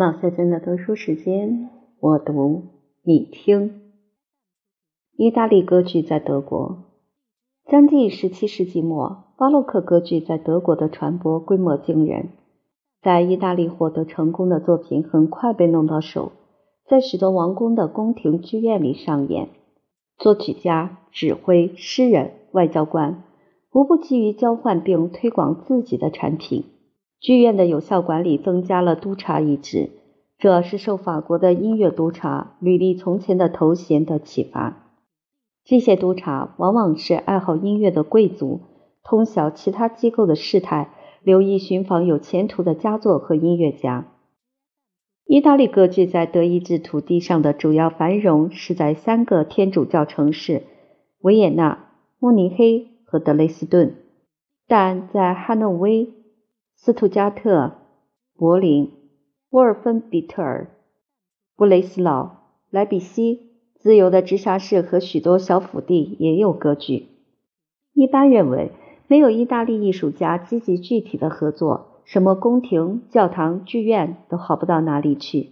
马赛珍的读书时间，我读你听。意大利歌剧在德国，将近十七世纪末，巴洛克歌剧在德国的传播规模惊人。在意大利获得成功的作品很快被弄到手，在许多王宫的宫廷剧院里上演。作曲家、指挥、诗人、外交官，无不急于交换并推广自己的产品。剧院的有效管理增加了督察一职，这是受法国的音乐督察履历从前的头衔的启发。这些督察往往是爱好音乐的贵族，通晓其他机构的事态，留意寻访有前途的佳作和音乐家。意大利歌剧在德意志土地上的主要繁荣是在三个天主教城市——维也纳、慕尼黑和德累斯顿，但在汉诺威。斯图加特、柏林、沃尔芬比特尔、布雷斯劳、莱比锡，自由的直辖市和许多小府地也有歌剧。一般认为，没有意大利艺术家积极具体的合作，什么宫廷、教堂、剧院都好不到哪里去。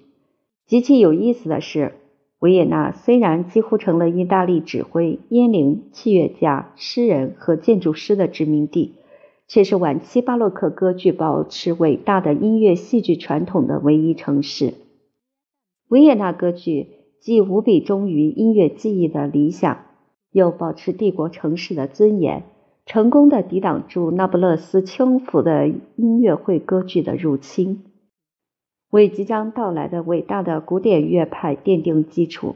极其有意思的是，维也纳虽然几乎成了意大利指挥、烟铃、器乐家、诗人和建筑师的殖民地。却是晚期巴洛克歌剧保持伟大的音乐戏剧传统的唯一城市。维也纳歌剧既无比忠于音乐技艺的理想，又保持帝国城市的尊严，成功的抵挡住那不勒斯轻浮的音乐会歌剧的入侵，为即将到来的伟大的古典乐派奠定基础。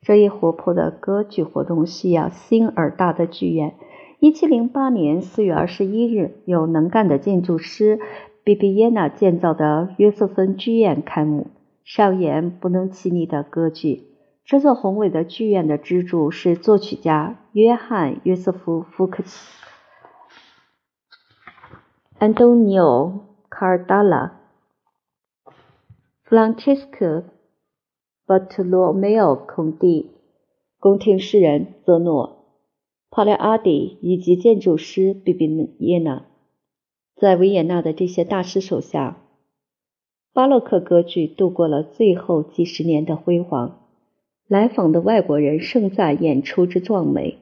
这一活泼的歌剧活动需要新而大的剧院。一七零八年四月二十一日，由能干的建筑师比比耶娜建造的约瑟芬剧院开幕，上演不能齐逆的歌剧。这座宏伟的剧院的支柱是作曲家约翰·约瑟夫·福克斯 （Antonio Cardalla）、Francesco Bartolomeo Conti、宫廷诗人泽诺。帕莱阿迪以及建筑师比比耶纳，在维也纳的这些大师手下，巴洛克歌剧度过了最后几十年的辉煌。来访的外国人盛赞演出之壮美。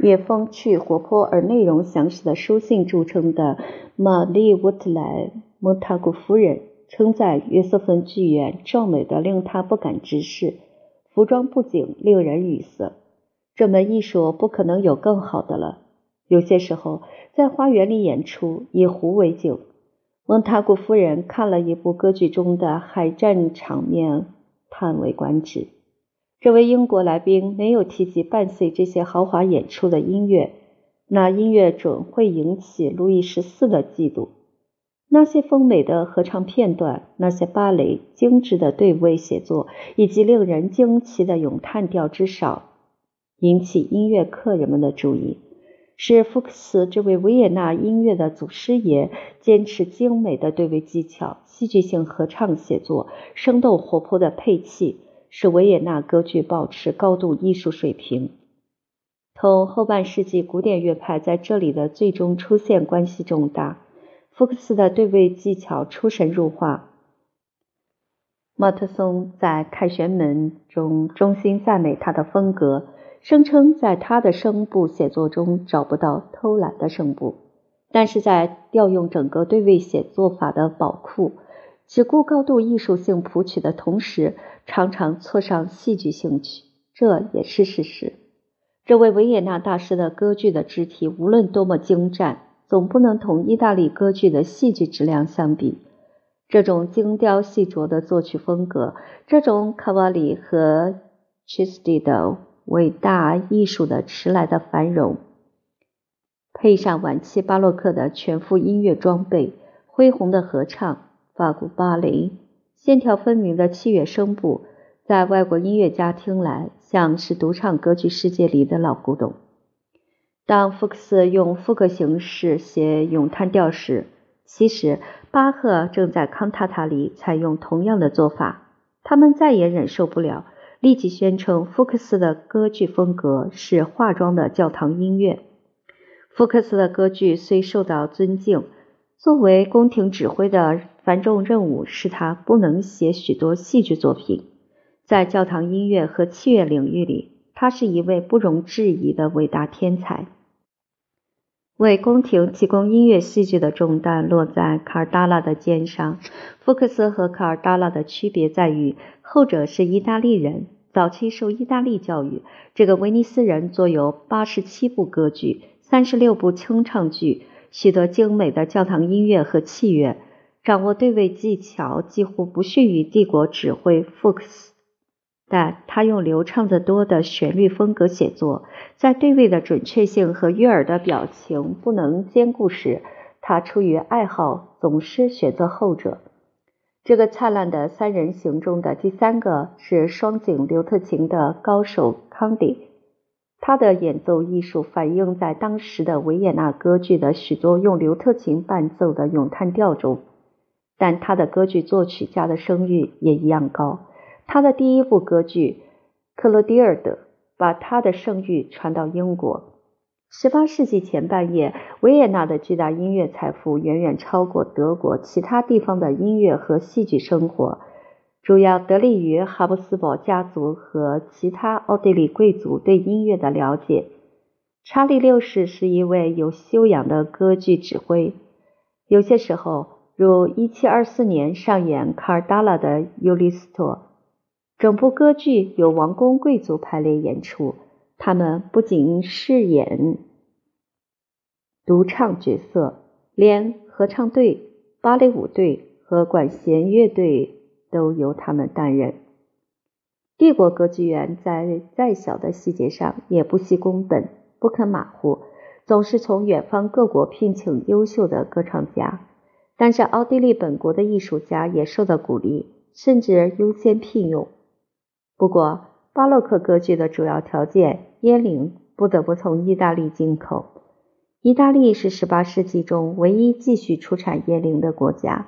以风趣、活泼而内容详实的书信著称的玛丽·沃特莱·莫塔古夫人称赞约瑟芬剧院壮美的令她不敢直视，服装布景令人语塞。这门艺术不可能有更好的了。有些时候，在花园里演出，以湖为景。蒙塔古夫人看了一部歌剧中的海战场面，叹为观止。这位英国来宾没有提及伴随这些豪华演出的音乐，那音乐准会引起路易十四的嫉妒。那些丰美的合唱片段，那些芭蕾精致的对位写作，以及令人惊奇的咏叹调之少。引起音乐客人们的注意，是福克斯这位维也纳音乐的祖师爷坚持精美的对位技巧、戏剧性合唱写作、生动活泼的配器，使维也纳歌剧保持高度艺术水平。同后半世纪古典乐派在这里的最终出现关系重大。福克斯的对位技巧出神入化。莫特松在《凯旋门》中衷心赞美他的风格。声称在他的声部写作中找不到偷懒的声部，但是在调用整个对位写作法的宝库，只顾高度艺术性谱曲的同时，常常错上戏剧性曲，这也是事实。这位维也纳大师的歌剧的肢体无论多么精湛，总不能同意大利歌剧的戏剧质量相比。这种精雕细琢的作曲风格，这种卡瓦里和切斯蒂的。伟大艺术的迟来的繁荣，配上晚期巴洛克的全副音乐装备、恢宏的合唱、法国芭蕾、线条分明的器乐声部，在外国音乐家听来像是独唱歌剧世界里的老古董。当福克斯用副歌形式写咏叹调时，其实巴赫正在康塔塔里采用同样的做法。他们再也忍受不了。立即宣称，福克斯的歌剧风格是化妆的教堂音乐。福克斯的歌剧虽受到尊敬，作为宫廷指挥的繁重任务使他不能写许多戏剧作品。在教堂音乐和器乐领域里，他是一位不容置疑的伟大天才。为宫廷提供音乐戏剧的重担落在卡尔达拉的肩上。福克斯和卡尔达拉的区别在于，后者是意大利人，早期受意大利教育。这个威尼斯人作有八十七部歌剧、三十六部清唱剧。许多精美的教堂音乐和器乐，掌握对位技巧几乎不逊于帝国指挥福克斯，但他用流畅得多的旋律风格写作，在对位的准确性和悦耳的表情不能兼顾时，他出于爱好总是选择后者。这个灿烂的三人行中的第三个是双井刘特琴的高手康迪。他的演奏艺术反映在当时的维也纳歌剧的许多用刘特琴伴奏的咏叹调中，但他的歌剧作曲家的声誉也一样高。他的第一部歌剧《克罗迪尔德》把他的声誉传到英国。18世纪前半叶，维也纳的巨大音乐财富远远超过德国其他地方的音乐和戏剧生活。主要得力于哈布斯堡家族和其他奥地利贵族对音乐的了解。查理六世是一位有修养的歌剧指挥。有些时候，如1724年上演卡尔达拉的《尤利斯托》，整部歌剧由王公贵族排列演出，他们不仅饰演独唱角色，连合唱队、芭蕾舞队和管弦乐队。都由他们担任。帝国歌剧院在再小的细节上也不惜工本，不肯马虎，总是从远方各国聘请优秀的歌唱家。但是奥地利本国的艺术家也受到鼓励，甚至优先聘用。不过，巴洛克歌剧的主要条件——烟铃，不得不从意大利进口。意大利是18世纪中唯一继续出产烟铃的国家。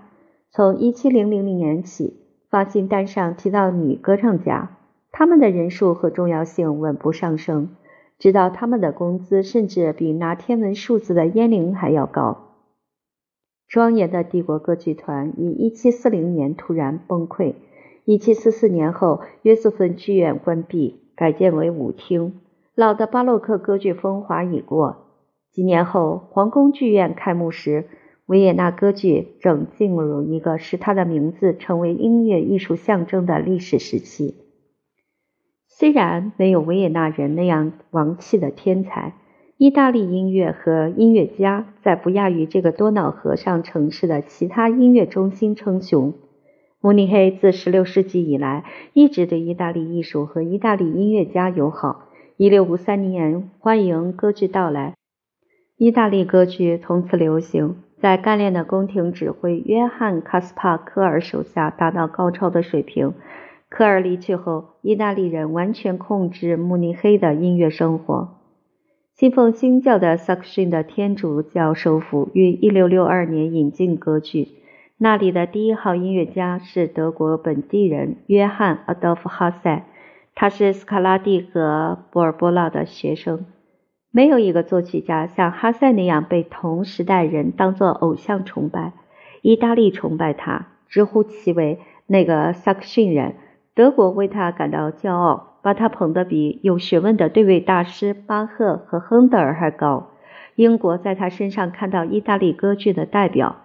从1700年起。发行单上提到女歌唱家，他们的人数和重要性稳步上升，直到他们的工资甚至比拿天文数字的烟铃还要高。庄严的帝国歌剧团于1740年突然崩溃。1744年后，约瑟芬剧院关闭，改建为舞厅。老的巴洛克歌剧风华已过。几年后，皇宫剧院开幕时。维也纳歌剧正进入一个使它的名字成为音乐艺术象征的历史时期。虽然没有维也纳人那样王气的天才，意大利音乐和音乐家在不亚于这个多瑙河上城市的其他音乐中心称雄。慕尼黑自16世纪以来一直对意大利艺术和意大利音乐家友好。1653年欢迎歌剧到来，意大利歌剧从此流行。在干练的宫廷指挥约翰·卡斯帕科尔手下达到高超的水平。科尔离去后，意大利人完全控制慕尼黑的音乐生活。信奉新教的萨克逊的天主教首府于1662年引进歌剧，那里的第一号音乐家是德国本地人约翰·阿道夫·哈塞，他是斯卡拉蒂和波尔波拉的学生。没有一个作曲家像哈塞那样被同时代人当作偶像崇拜。意大利崇拜他，直呼其为那个萨克逊人；德国为他感到骄傲，把他捧得比有学问的对位大师巴赫和亨德尔还高。英国在他身上看到意大利歌剧的代表。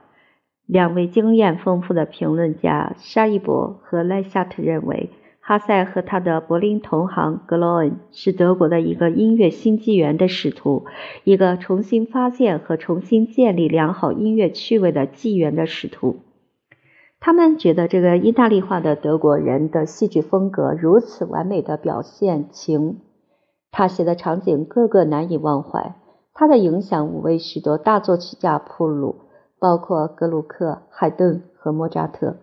两位经验丰富的评论家沙伊伯和莱夏特认为。哈塞和他的柏林同行格罗恩是德国的一个音乐新纪元的使徒，一个重新发现和重新建立良好音乐趣味的纪元的使徒。他们觉得这个意大利化的德国人的戏剧风格如此完美的表现情，他写的场景个个难以忘怀。他的影响为许多大作曲家铺路，包括格鲁克、海顿和莫扎特。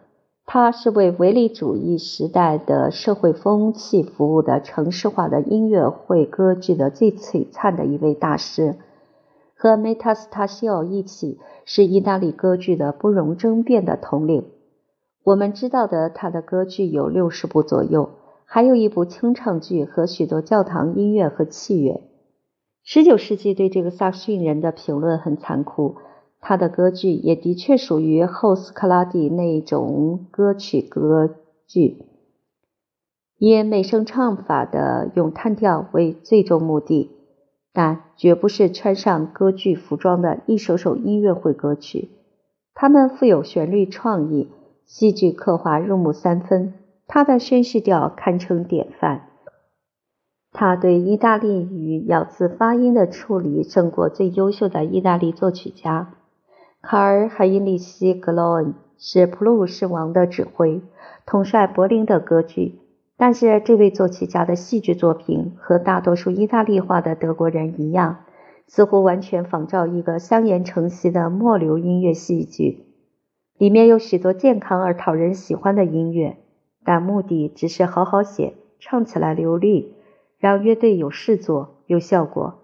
他是为唯利主义时代的社会风气服务的城市化的音乐会歌剧的最璀璨的一位大师，和梅塔斯塔西奥一起是意大利歌剧的不容争辩的统领。我们知道的他的歌剧有六十部左右，还有一部清唱剧和许多教堂音乐和器乐。十九世纪对这个萨克逊人的评论很残酷。他的歌剧也的确属于后斯克拉底那种歌曲歌剧，以美声唱法的咏叹调为最终目的，但绝不是穿上歌剧服装的一首首音乐会歌曲。他们富有旋律创意，戏剧刻画入木三分。他的宣叙调堪称典范。他对意大利语咬字发音的处理胜过最优秀的意大利作曲家。卡尔·海因里希·格劳恩是普鲁士王的指挥，统帅柏林的歌剧。但是，这位作曲家的戏剧作品和大多数意大利化的德国人一样，似乎完全仿照一个相沿成习的末流音乐戏剧，里面有许多健康而讨人喜欢的音乐，但目的只是好好写，唱起来流利。让乐队有事做、有效果，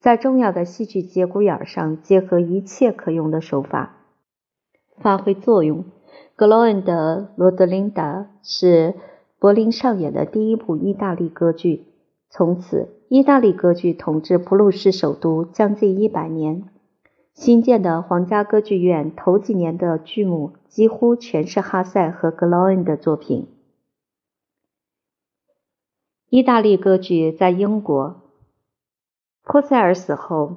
在重要的戏剧节骨眼上结合一切可用的手法，发挥作用。格罗恩的《罗德琳达》是柏林上演的第一部意大利歌剧，从此意大利歌剧统治普鲁士首都将近一百年。新建的皇家歌剧院头几年的剧目几乎全是哈塞和格劳恩的作品。意大利歌剧在英国，珀塞尔死后，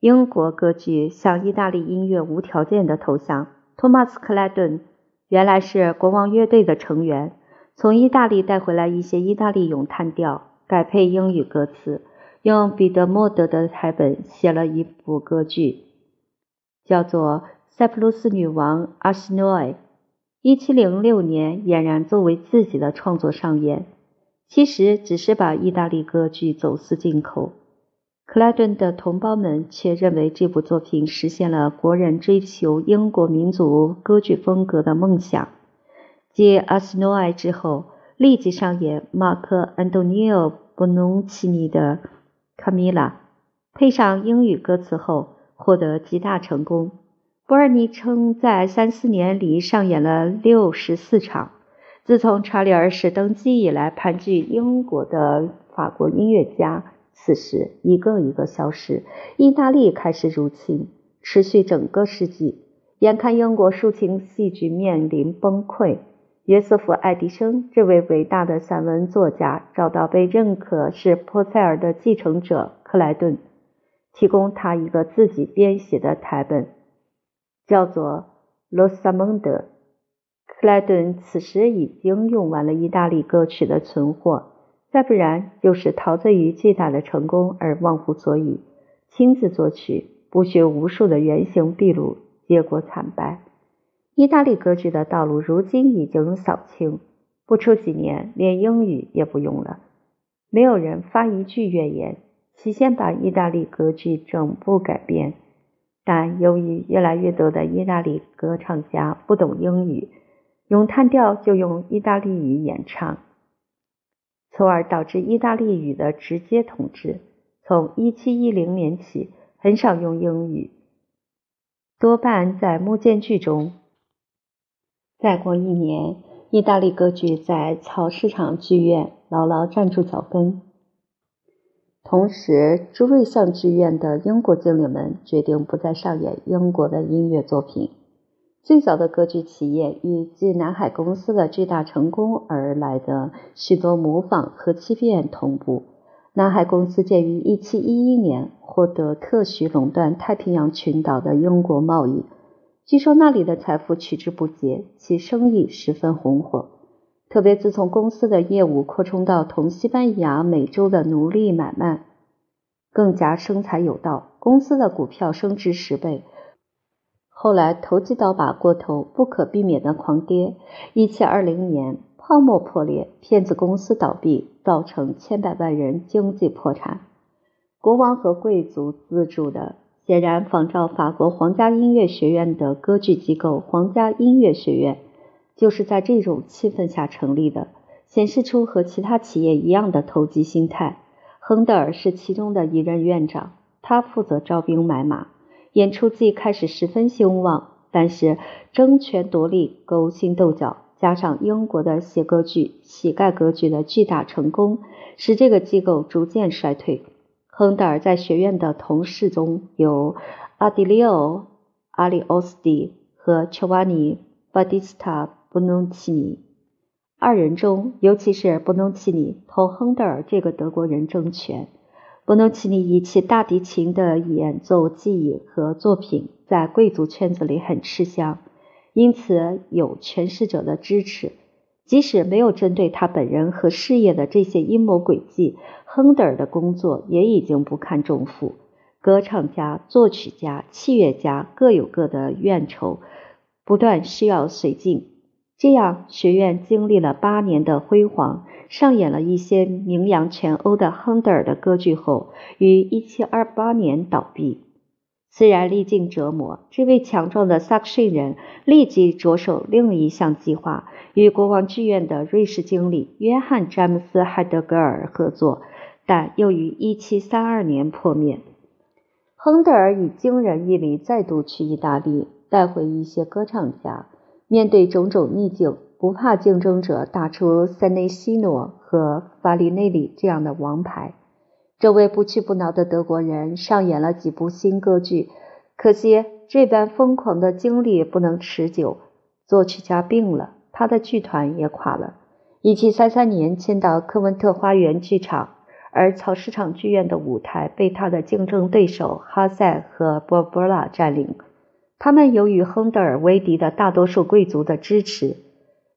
英国歌剧向意大利音乐无条件的投降。托马斯·克莱顿原来是国王乐队的成员，从意大利带回来一些意大利咏叹调，改配英语歌词，用彼得·莫德的台本写了一部歌剧，叫做《塞浦路斯女王阿西诺埃》。一七零六年，俨然作为自己的创作上演。其实只是把意大利歌剧走私进口，克莱顿的同胞们却认为这部作品实现了国人追求英国民族歌剧风格的梦想。继《阿斯诺埃》之后，立即上演马克·安东尼奥·布隆奇尼的《卡米拉》，配上英语歌词后，获得极大成功。波尔尼称，在三四年里上演了六十四场。自从查理二世登基以来，盘踞英国的法国音乐家此时一个一个消失，意大利开始入侵，持续整个世纪。眼看英国抒情戏剧面临崩溃，约瑟夫·爱迪生这位伟大的散文作家找到被认可是珀塞尔的继承者克莱顿，提供他一个自己编写的台本，叫做《罗萨蒙德》。克莱顿此时已经用完了意大利歌曲的存货，再不然就是陶醉于巨大的成功而忘乎所以，亲自作曲，不学无数的原形毕露，结果惨败。意大利歌剧的道路如今已经扫清，不出几年，连英语也不用了，没有人发一句怨言。起先把意大利歌剧整部改编，但由于越来越多的意大利歌唱家不懂英语。咏叹调就用意大利语演唱，从而导致意大利语的直接统治。从1710年起，很少用英语，多半在幕间剧中。再过一年，意大利歌剧在草市场剧院牢牢站住脚跟。同时，朱瑞相剧院的英国经理们决定不再上演英国的音乐作品。最早的歌剧企业与继南海公司的巨大成功而来的许多模仿和欺骗同步。南海公司建于1711年获得特许垄断太平洋群岛的英国贸易，据说那里的财富取之不竭，其生意十分红火。特别自从公司的业务扩充到同西班牙、美洲的奴隶买卖，更加生财有道，公司的股票升值十倍。后来投机倒把过头，不可避免的狂跌。一七二零年，泡沫破裂，骗子公司倒闭，造成千百万人经济破产。国王和贵族资助的，显然仿照法国皇家音乐学院的歌剧机构——皇家音乐学院，就是在这种气氛下成立的，显示出和其他企业一样的投机心态。亨德尔是其中的一任院长，他负责招兵买马。演出季开始十分兴旺，但是争权夺利、勾心斗角，加上英国的写歌剧、乞丐歌剧的巨大成功，使这个机构逐渐衰退。亨德尔在学院的同事中有阿迪利奥、阿里奥斯蒂和乔瓦尼·巴蒂斯塔·布隆奇尼。二人中，尤其是布隆奇尼同亨德尔这个德国人争权。布隆奇尼以其大提琴的演奏技艺和作品在贵族圈子里很吃香，因此有权势者的支持。即使没有针对他本人和事业的这些阴谋诡计，亨德尔的工作也已经不堪重负。歌唱家、作曲家、器乐家各有各的怨仇，不断需要绥靖。这样，学院经历了八年的辉煌，上演了一些名扬全欧的亨德尔的歌剧后，于1728年倒闭。虽然历尽折磨，这位强壮的萨克逊人立即着手另一项计划，与国王剧院的瑞士经理约翰·詹姆斯·海德格尔合作，但又于1732年破灭。亨德尔以惊人毅力再度去意大利，带回一些歌唱家。面对种种逆境，不怕竞争者打出塞内西诺和法里内里这样的王牌。这位不屈不挠的德国人上演了几部新歌剧，可惜这般疯狂的经历不能持久。作曲家病了，他的剧团也垮了。1733年迁到科文特花园剧场。而草市场剧院的舞台被他的竞争对手哈塞和波波拉占领。他们由于亨德尔为敌的大多数贵族的支持。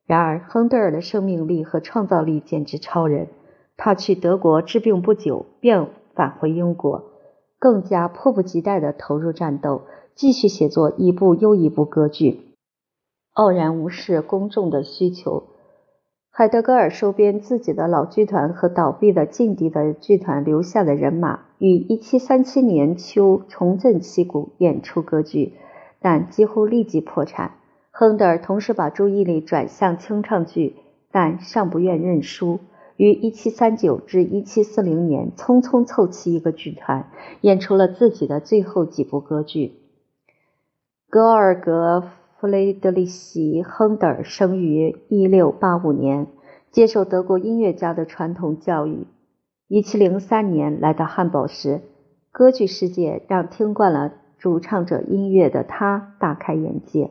然而，亨德尔的生命力和创造力简直超人。他去德国治病不久，便返回英国，更加迫不及待地投入战斗，继续写作一部又一部歌剧，傲然无视公众的需求。海德格尔收编自己的老剧团和倒闭的劲敌的剧团留下的人马，于1737年秋重振旗鼓，演出歌剧，但几乎立即破产。亨德尔同时把注意力转向清唱剧，但尚不愿认输，于1739至1740年匆匆凑齐一个剧团，演出了自己的最后几部歌剧。格尔格。弗雷德里希·亨德尔生于1685年，接受德国音乐家的传统教育。1703年来到汉堡时，歌剧世界让听惯了主唱者音乐的他大开眼界。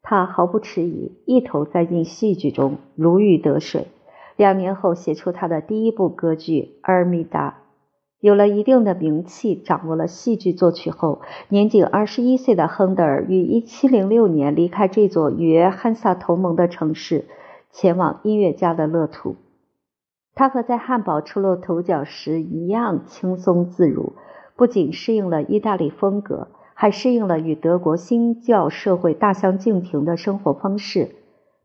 他毫不迟疑，一头栽进戏剧中，如鱼得水。两年后，写出他的第一部歌剧《阿尔米达》。有了一定的名气，掌握了戏剧作曲后，年仅二十一岁的亨德尔于一七零六年离开这座与汉萨同盟的城市，前往音乐家的乐土。他和在汉堡出露头角时一样轻松自如，不仅适应了意大利风格，还适应了与德国新教社会大相径庭的生活方式。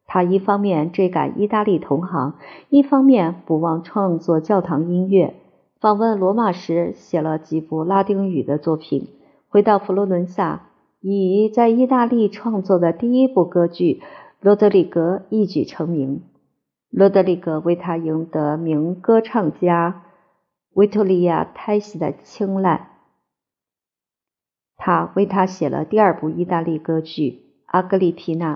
他一方面追赶意大利同行，一方面不忘创作教堂音乐。访问罗马时，写了几部拉丁语的作品。回到佛罗伦萨，以在意大利创作的第一部歌剧《罗德里格》一举成名。罗德里格为他赢得名歌唱家维托利亚·泰西的青睐。他为他写了第二部意大利歌剧《阿格里皮娜》。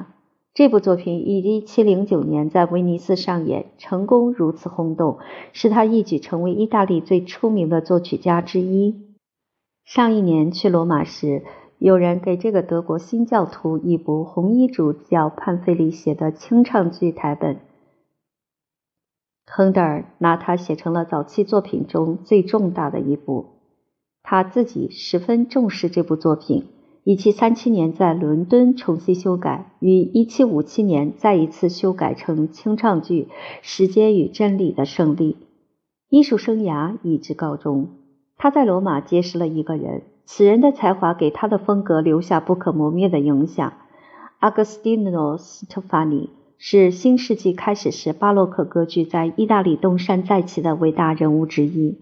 这部作品于1709年在威尼斯上演，成功如此轰动，使他一举成为意大利最出名的作曲家之一。上一年去罗马时，有人给这个德国新教徒一部红衣主教潘菲利写的清唱剧台本，亨德尔拿它写成了早期作品中最重大的一部，他自己十分重视这部作品。一七三七年在伦敦重新修改，于一七五七年再一次修改成清唱剧《时间与真理的胜利》。艺术生涯以至告终，他在罗马结识了一个人，此人的才华给他的风格留下不可磨灭的影响。阿格斯蒂诺·斯特法尼是新世纪开始时巴洛克歌剧在意大利东山再起的伟大人物之一。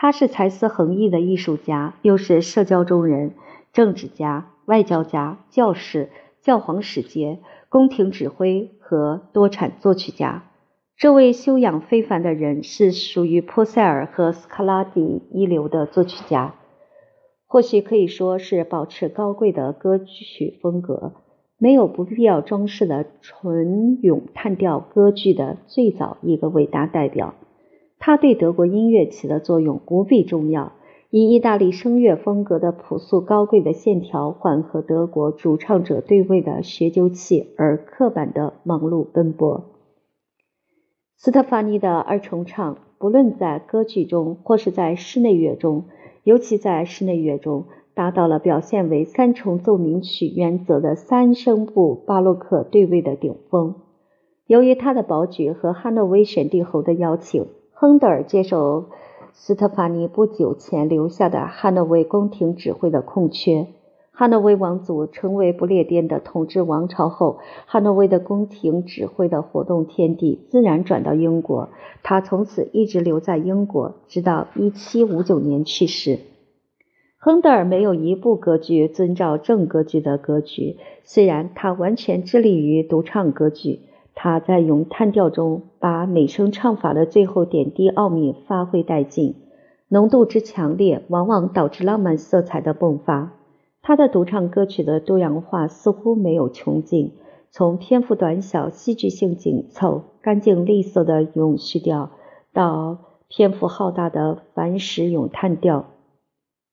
他是才思横溢的艺术家，又是社交中人。政治家、外交家、教士、教皇使节、宫廷指挥和多产作曲家，这位修养非凡的人是属于波塞尔和斯卡拉蒂一流的作曲家，或许可以说是保持高贵的歌曲风格、没有不必要装饰的纯咏叹调歌剧的最早一个伟大代表。他对德国音乐起的作用无比重要。以意大利声乐风格的朴素高贵的线条缓和德国主唱者对位的学究气而刻板的忙碌奔波。斯特法尼的二重唱，不论在歌剧中或是在室内乐中，尤其在室内乐中，达到了表现为三重奏鸣曲原则的三声部巴洛克对位的顶峰。由于他的宝爵和汉诺威选帝侯的邀请，亨德尔接受。斯特法尼不久前留下的汉诺威宫廷指挥的空缺。汉诺威王族成为不列颠的统治王朝后，汉诺威的宫廷指挥的活动天地自然转到英国。他从此一直留在英国，直到1759年去世。亨德尔没有一部歌剧遵照正歌剧的格局，虽然他完全致力于独唱歌剧。他在咏叹调中把美声唱法的最后点滴奥秘发挥殆尽，浓度之强烈，往往导致浪漫色彩的迸发。他的独唱歌曲的多样化似乎没有穷尽，从篇幅短小、戏剧性紧凑、干净利索的咏叙调，到篇幅浩大的繁史咏叹调，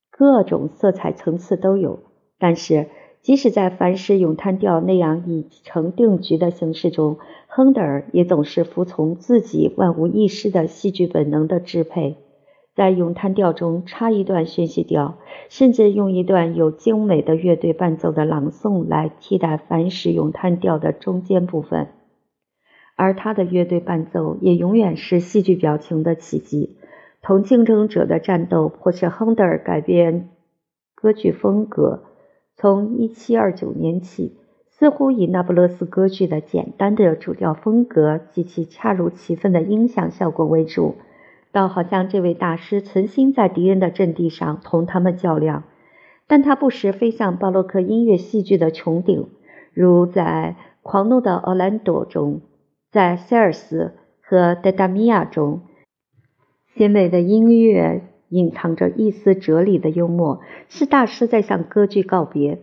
各种色彩层次都有。但是，即使在凡史咏叹调那样已成定局的形式中，亨德尔也总是服从自己万无一失的戏剧本能的支配，在咏叹调中插一段宣叙调，甚至用一段有精美的乐队伴奏的朗诵来替代凡史咏叹调的中间部分，而他的乐队伴奏也永远是戏剧表情的奇迹。同竞争者的战斗，或是亨德尔改变歌剧风格。从1729年起，似乎以那不勒斯歌剧的简单的主调风格及其恰如其分的音响效果为主，倒好像这位大师存心在敌人的阵地上同他们较量。但他不时飞向巴洛克音乐戏剧的穹顶，如在《狂怒的奥兰多》中，在塞尔斯和德达米亚中，鲜美的音乐。隐藏着一丝哲理的幽默，是大师在向歌剧告别。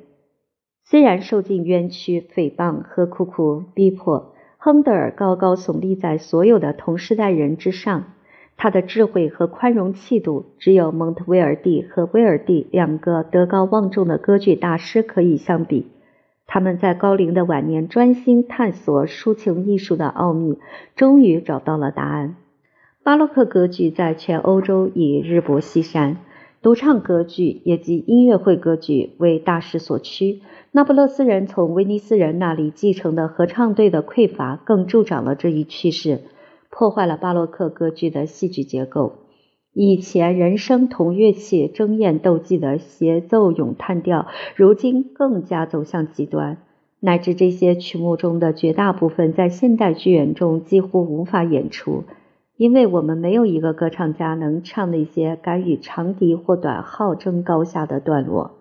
虽然受尽冤屈、诽谤和苦苦逼迫，亨德尔高高耸立在所有的同时代人之上。他的智慧和宽容气度，只有蒙特威尔第和威尔第两个德高望重的歌剧大师可以相比。他们在高龄的晚年专心探索抒情艺术的奥秘，终于找到了答案。巴洛克歌剧在全欧洲已日薄西山，独唱歌剧也即音乐会歌剧为大势所趋。那不勒斯人从威尼斯人那里继承的合唱队的匮乏，更助长了这一趋势，破坏了巴洛克歌剧的戏剧结构。以前人声同乐器争艳斗技的协奏咏叹调，如今更加走向极端，乃至这些曲目中的绝大部分在现代剧院中几乎无法演出。因为我们没有一个歌唱家能唱那些敢与长笛或短号争高下的段落。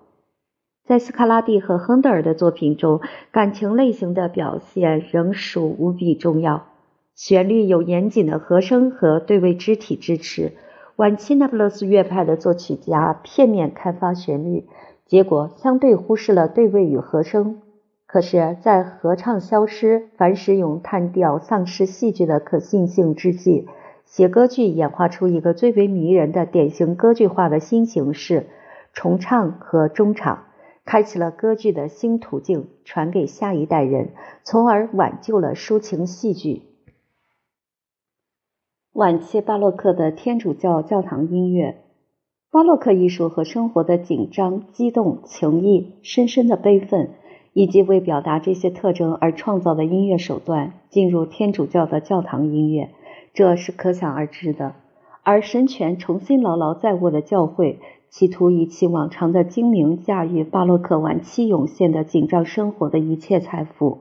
在斯卡拉蒂和亨德尔的作品中，感情类型的表现仍属无比重要。旋律有严谨的和声和对位肢体支持。晚期那不勒斯乐派的作曲家片面开发旋律，结果相对忽视了对位与和声。可是，在合唱消失、凡使咏叹调丧失戏剧的可信性之际，写歌剧演化出一个最为迷人的典型歌剧化的新形式——重唱和中场，开启了歌剧的新途径，传给下一代人，从而挽救了抒情戏剧。晚期巴洛克的天主教教堂音乐，巴洛克艺术和生活的紧张、激动、情谊、深深的悲愤，以及为表达这些特征而创造的音乐手段，进入天主教的教堂音乐。这是可想而知的，而神权重新牢牢在握的教会，企图以其往常的精明驾驭巴洛克晚期涌现的紧张生活的一切财富。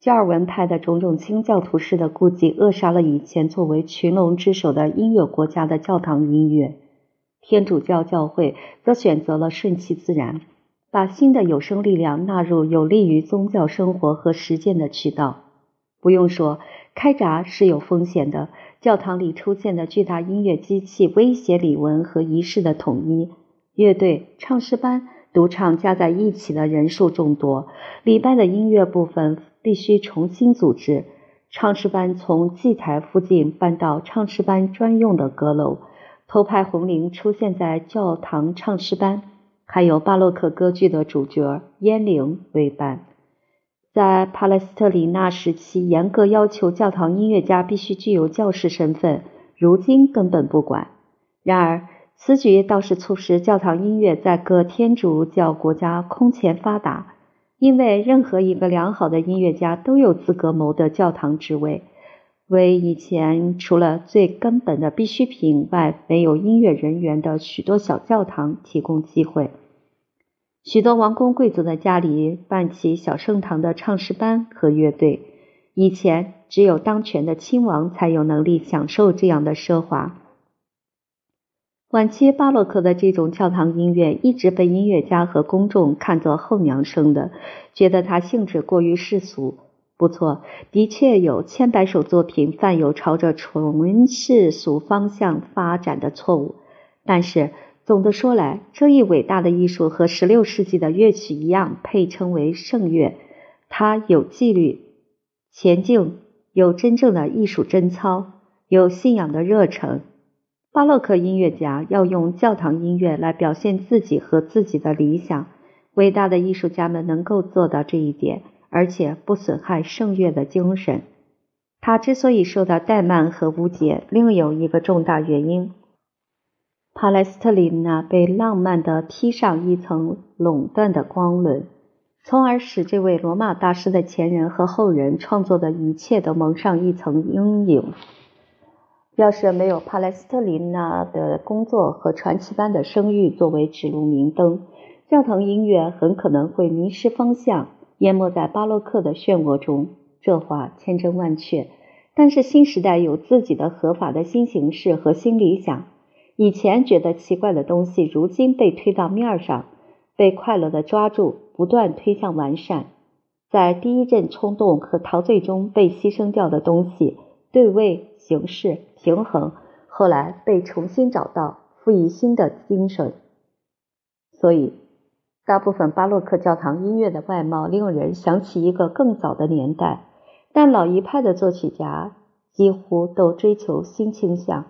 加尔文派的种种清教徒式的顾忌，扼杀了以前作为群龙之首的音乐国家的教堂音乐。天主教教会则选择了顺其自然，把新的有生力量纳入有利于宗教生活和实践的渠道。不用说。开闸是有风险的。教堂里出现的巨大音乐机器威胁礼文和仪式的统一。乐队、唱诗班、独唱加在一起的人数众多，礼拜的音乐部分必须重新组织。唱诗班从祭台附近搬到唱诗班专用的阁楼，头牌红绫出现在教堂唱诗班，还有巴洛克歌剧的主角烟铃为伴。在帕莱斯特里纳时期，严格要求教堂音乐家必须具有教士身份，如今根本不管。然而，此举倒是促使教堂音乐在各天主教国家空前发达，因为任何一个良好的音乐家都有资格谋得教堂职位，为以前除了最根本的必需品外没有音乐人员的许多小教堂提供机会。许多王公贵族的家里办起小圣堂的唱诗班和乐队，以前只有当权的亲王才有能力享受这样的奢华。晚期巴洛克的这种教堂音乐一直被音乐家和公众看作后娘生的，觉得它性质过于世俗。不错，的确有千百首作品犯有朝着纯世俗方向发展的错误，但是。总的说来，这一伟大的艺术和16世纪的乐曲一样，配称为圣乐。它有纪律、前进，有真正的艺术贞操，有信仰的热忱。巴洛克音乐家要用教堂音乐来表现自己和自己的理想。伟大的艺术家们能够做到这一点，而且不损害圣乐的精神。他之所以受到怠慢和误解，另有一个重大原因。帕莱斯特林娜被浪漫地披上一层垄断的光轮，从而使这位罗马大师的前人和后人创作的一切都蒙上一层阴影。要是没有帕莱斯特林娜的工作和传奇般的声誉作为指路明灯，教堂音乐很可能会迷失方向，淹没在巴洛克的漩涡中。这话千真万确。但是新时代有自己的合法的新形式和新理想。以前觉得奇怪的东西，如今被推到面上，被快乐的抓住，不断推向完善。在第一阵冲动和陶醉中被牺牲掉的东西，对位、形式、平衡，后来被重新找到，赋予新的精神。所以，大部分巴洛克教堂音乐的外貌令人想起一个更早的年代，但老一派的作曲家几乎都追求新倾向。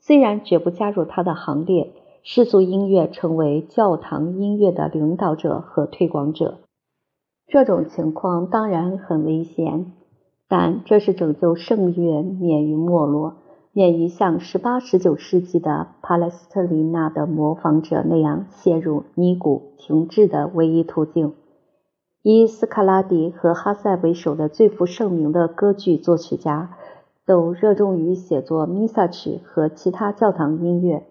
虽然绝不加入他的行列，世俗音乐成为教堂音乐的领导者和推广者。这种情况当然很危险，但这是拯救圣乐免于没落、免于像18、19世纪的帕莱斯特里纳的模仿者那样陷入尼古停滞的唯一途径。以斯卡拉迪和哈塞为首的最负盛名的歌剧作曲家。都热衷于写作弥撒曲和其他教堂音乐，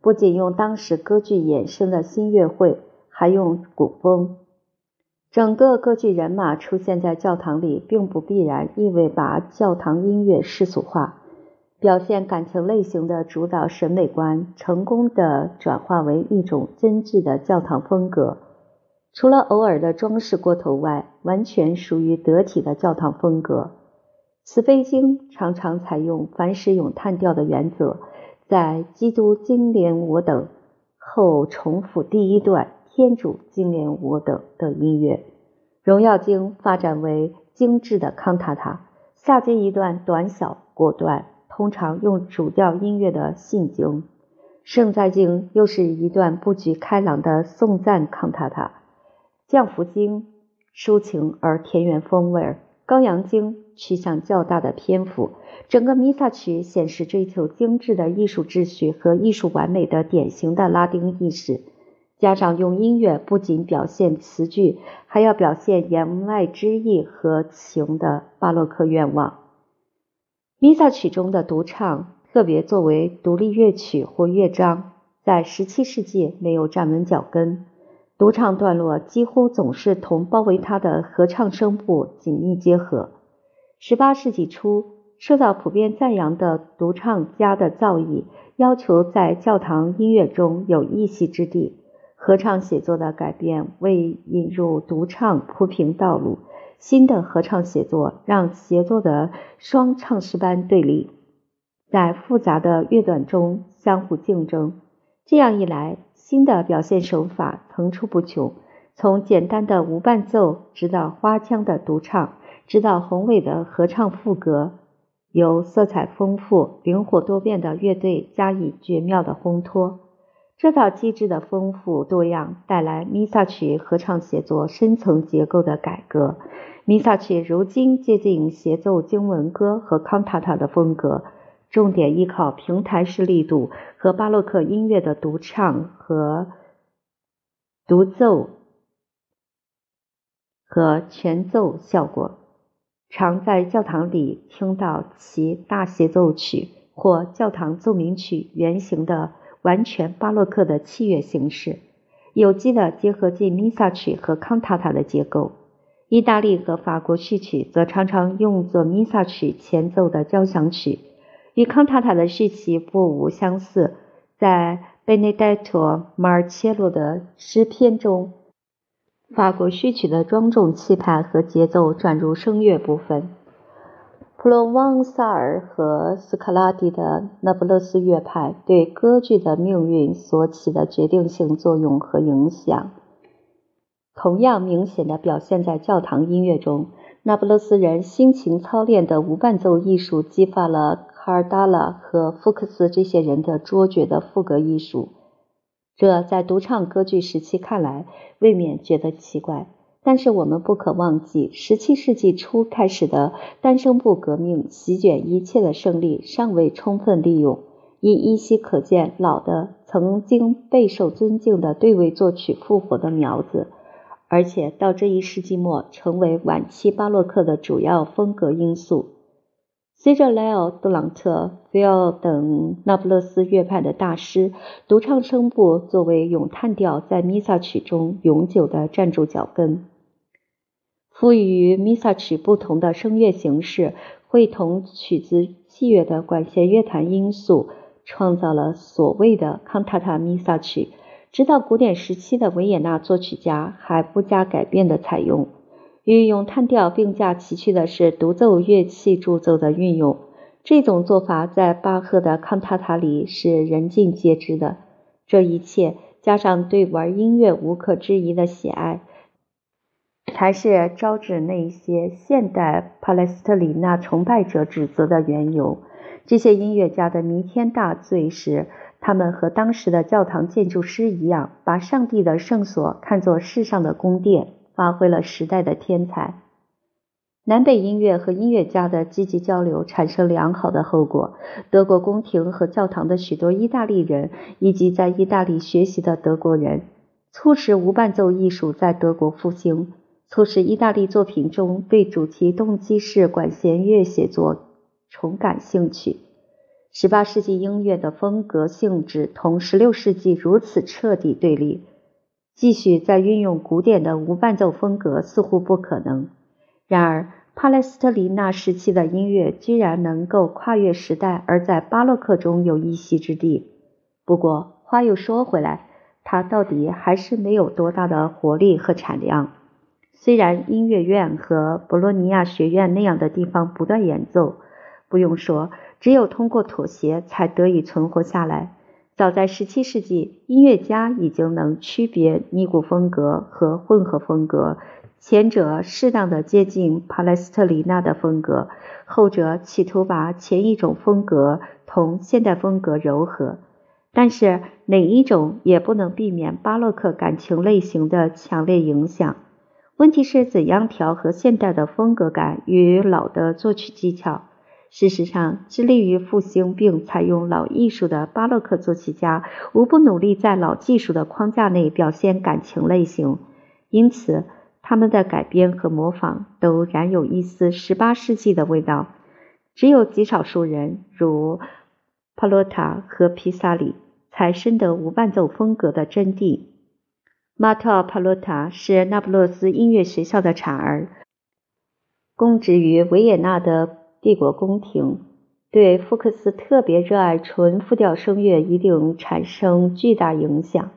不仅用当时歌剧衍生的新乐会，还用古风。整个歌剧人马出现在教堂里，并不必然意味把教堂音乐世俗化。表现感情类型的主导审美观，成功的转化为一种真挚的教堂风格。除了偶尔的装饰过头外，完全属于得体的教堂风格。慈悲经常常采用凡使咏叹调的原则，在“基督经怜我等”后重复第一段“天主经怜我等”的音乐。荣耀经发展为精致的康塔塔，下接一段短小果断、通常用主调音乐的信经。圣在经又是一段布局开朗的颂赞康塔塔。降福经抒情而田园风味。羔羊经趋向较大的篇幅，整个弥撒曲显示追求精致的艺术秩序和艺术完美的典型的拉丁意识，加上用音乐不仅表现词句，还要表现言外之意和情的巴洛克愿望。弥撒曲中的独唱，特别作为独立乐曲或乐章，在17世纪没有站稳脚跟。独唱段落几乎总是同包围他的合唱声部紧密结合。18世纪初，受到普遍赞扬的独唱家的造诣，要求在教堂音乐中有一席之地。合唱写作的改变为引入独唱铺平道路。新的合唱写作让协作的双唱诗班对立，在复杂的乐段中相互竞争。这样一来，新的表现手法层出不穷，从简单的无伴奏，直到花腔的独唱，直到宏伟的合唱副歌。由色彩丰富、灵活多变的乐队加以绝妙的烘托。这套机制的丰富多样带来弥撒曲合唱写作深层结构的改革。弥撒曲如今接近协奏经文歌和康塔塔的风格，重点依靠平台式力度和巴洛克音乐的独唱和独奏和全奏效果。常在教堂里听到其大协奏曲或教堂奏鸣曲原型的。完全巴洛克的器乐形式，有机的结合进弥撒曲和康塔塔的结构。意大利和法国序曲则常常用作弥撒曲前奏的交响曲，与康塔塔的序曲不无相似。在贝内代托·马尔切洛的诗篇中，法国序曲的庄重气派和节奏转入声乐部分。普罗旺萨尔和斯卡拉蒂的那不勒斯乐派对歌剧的命运所起的决定性作用和影响，同样明显的表现在教堂音乐中。那不勒斯人辛勤操练的无伴奏艺术，激发了卡尔达拉和福克斯这些人的卓绝的赋格艺术。这在独唱歌剧时期看来，未免觉得奇怪。但是我们不可忘记，十七世纪初开始的单声部革命席卷一切的胜利尚未充分利用，已依稀可见老的曾经备受尊敬的对位作曲复活的苗子，而且到这一世纪末成为晚期巴洛克的主要风格因素。随着莱奥·杜朗特、菲奥等那不勒斯乐派的大师，独唱声部作为咏叹调在弥撒曲中永久地站住脚跟。赋予弥撒曲不同的声乐形式，会同曲子器乐的管弦乐团因素，创造了所谓的康塔塔弥撒曲。直到古典时期的维也纳作曲家还不加改变的采用。与咏叹调并驾齐驱的是独奏乐器助奏的运用。这种做法在巴赫的康塔塔里是人尽皆知的。这一切加上对玩音乐无可置疑的喜爱。才是招致那些现代帕莱斯特里纳崇拜者指责的缘由。这些音乐家的弥天大罪是，他们和当时的教堂建筑师一样，把上帝的圣所看作世上的宫殿，发挥了时代的天才。南北音乐和音乐家的积极交流产生良好的后果。德国宫廷和教堂的许多意大利人以及在意大利学习的德国人，促使无伴奏艺术在德国复兴。促使意大利作品中对主题动机式管弦乐写作重感兴趣。十八世纪音乐的风格性质同十六世纪如此彻底对立，继续再运用古典的无伴奏风格似乎不可能。然而，帕莱斯特里纳时期的音乐居然能够跨越时代，而在巴洛克中有一席之地。不过，话又说回来，它到底还是没有多大的活力和产量。虽然音乐院和博洛尼亚学院那样的地方不断演奏，不用说，只有通过妥协才得以存活下来。早在十七世纪，音乐家已经能区别尼古风格和混合风格，前者适当的接近帕莱斯特里纳的风格，后者企图把前一种风格同现代风格柔合。但是哪一种也不能避免巴洛克感情类型的强烈影响。问题是怎样调和现代的风格感与老的作曲技巧？事实上，致力于复兴并采用老艺术的巴洛克作曲家，无不努力在老技术的框架内表现感情类型，因此他们的改编和模仿都染有一丝十八世纪的味道。只有极少数人，如帕洛塔和皮萨里，才深得无伴奏风格的真谛。马特·帕洛塔是那不勒斯音乐学校的产儿，供职于维也纳的帝国宫廷。对福克斯特别热爱纯复调声乐一定产生巨大影响。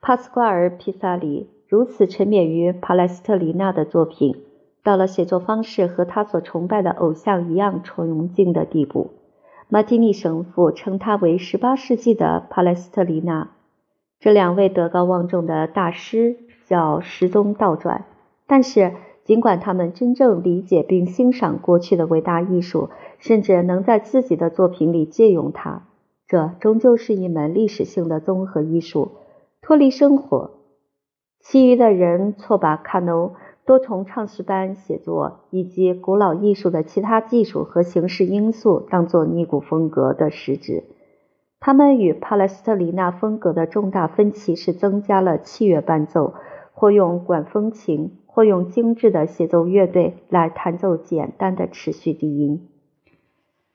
帕斯瓜尔·皮萨里如此沉湎于帕莱斯特里纳的作品，到了写作方式和他所崇拜的偶像一样崇敬的地步。马蒂尼神父称他为18世纪的帕莱斯特里纳。这两位德高望重的大师叫时宗倒转，但是，尽管他们真正理解并欣赏过去的伟大艺术，甚至能在自己的作品里借用它，这终究是一门历史性的综合艺术，脱离生活。其余的人错把卡农多重唱诗班写作以及古老艺术的其他技术和形式因素当作尼古风格的实质。他们与帕莱斯特里纳风格的重大分歧是增加了器乐伴奏，或用管风琴。或用精致的协奏乐队来弹奏简单的持续低音。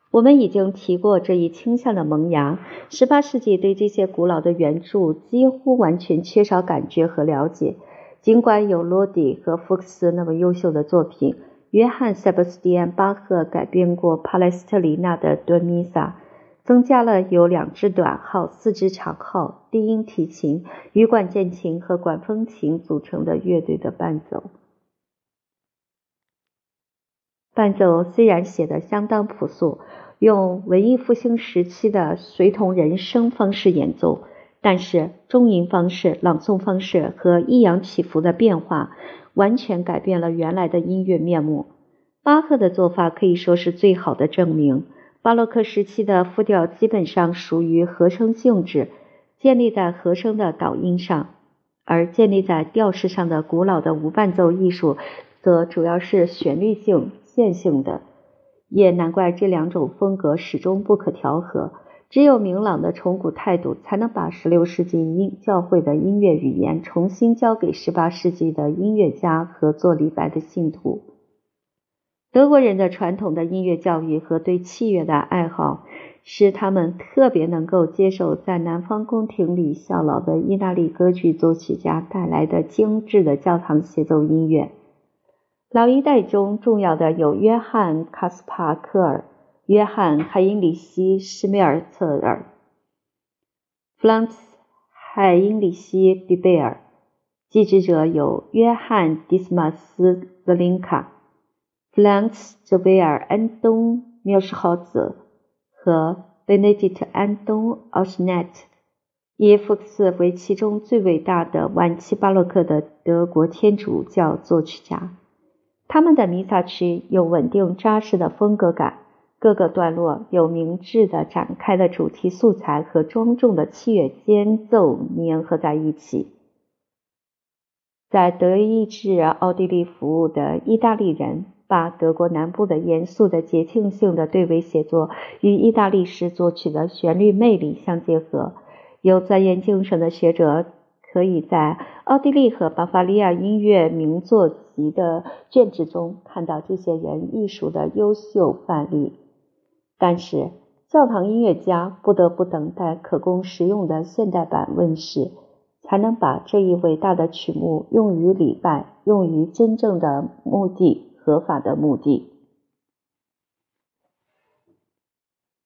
我们已经提过这一倾向的萌芽。十八世纪对这些古老的原著几乎完全缺少感觉和了解。尽管有罗迪和福克斯那么优秀的作品，约翰·塞巴斯蒂安·巴赫改编过帕莱斯特里纳的《多米萨》。增加了由两支短号、四支长号、低音提琴、羽管键琴和管风琴组成的乐队的伴奏。伴奏虽然写得相当朴素，用文艺复兴时期的随同人声方式演奏，但是中音方式、朗诵方式和抑扬起伏的变化，完全改变了原来的音乐面目。巴赫的做法可以说是最好的证明。巴洛克时期的复调基本上属于和声性质，建立在和声的导音上；而建立在调式上的古老的无伴奏艺术，则主要是旋律性、线性的。也难怪这两种风格始终不可调和。只有明朗的崇古态度，才能把16世纪音教会的音乐语言重新交给18世纪的音乐家和做礼拜的信徒。德国人的传统的音乐教育和对器乐的爱好，使他们特别能够接受在南方宫廷里效劳的意大利歌剧作曲家带来的精致的教堂协奏音乐。老一代中重要的有约翰·卡斯帕克尔、约翰·海因里希·施梅尔策尔、弗朗茨·海因里希·比贝尔。继之者有约翰·迪斯马斯·泽林卡。弗朗茨·泽维尔·安东·缪施豪泽和贝内迪特·安东·奥什奈特，以福克斯为其中最伟大的晚期巴洛克的德国天主教作曲家。他们的弥撒曲有稳定扎实的风格感，各个段落有明智的展开的主题素材和庄重的器乐间奏粘合在一起。在德意志奥地利服务的意大利人。把德国南部的严肃的节庆性的对位写作与意大利式作曲的旋律魅力相结合。有钻研精神的学者可以在奥地利和巴伐利亚音乐名作集的卷帙中看到这些人艺术的优秀范例。但是，教堂音乐家不得不等待可供使用的现代版问世，才能把这一伟大的曲目用于礼拜，用于真正的目的。合法的目的。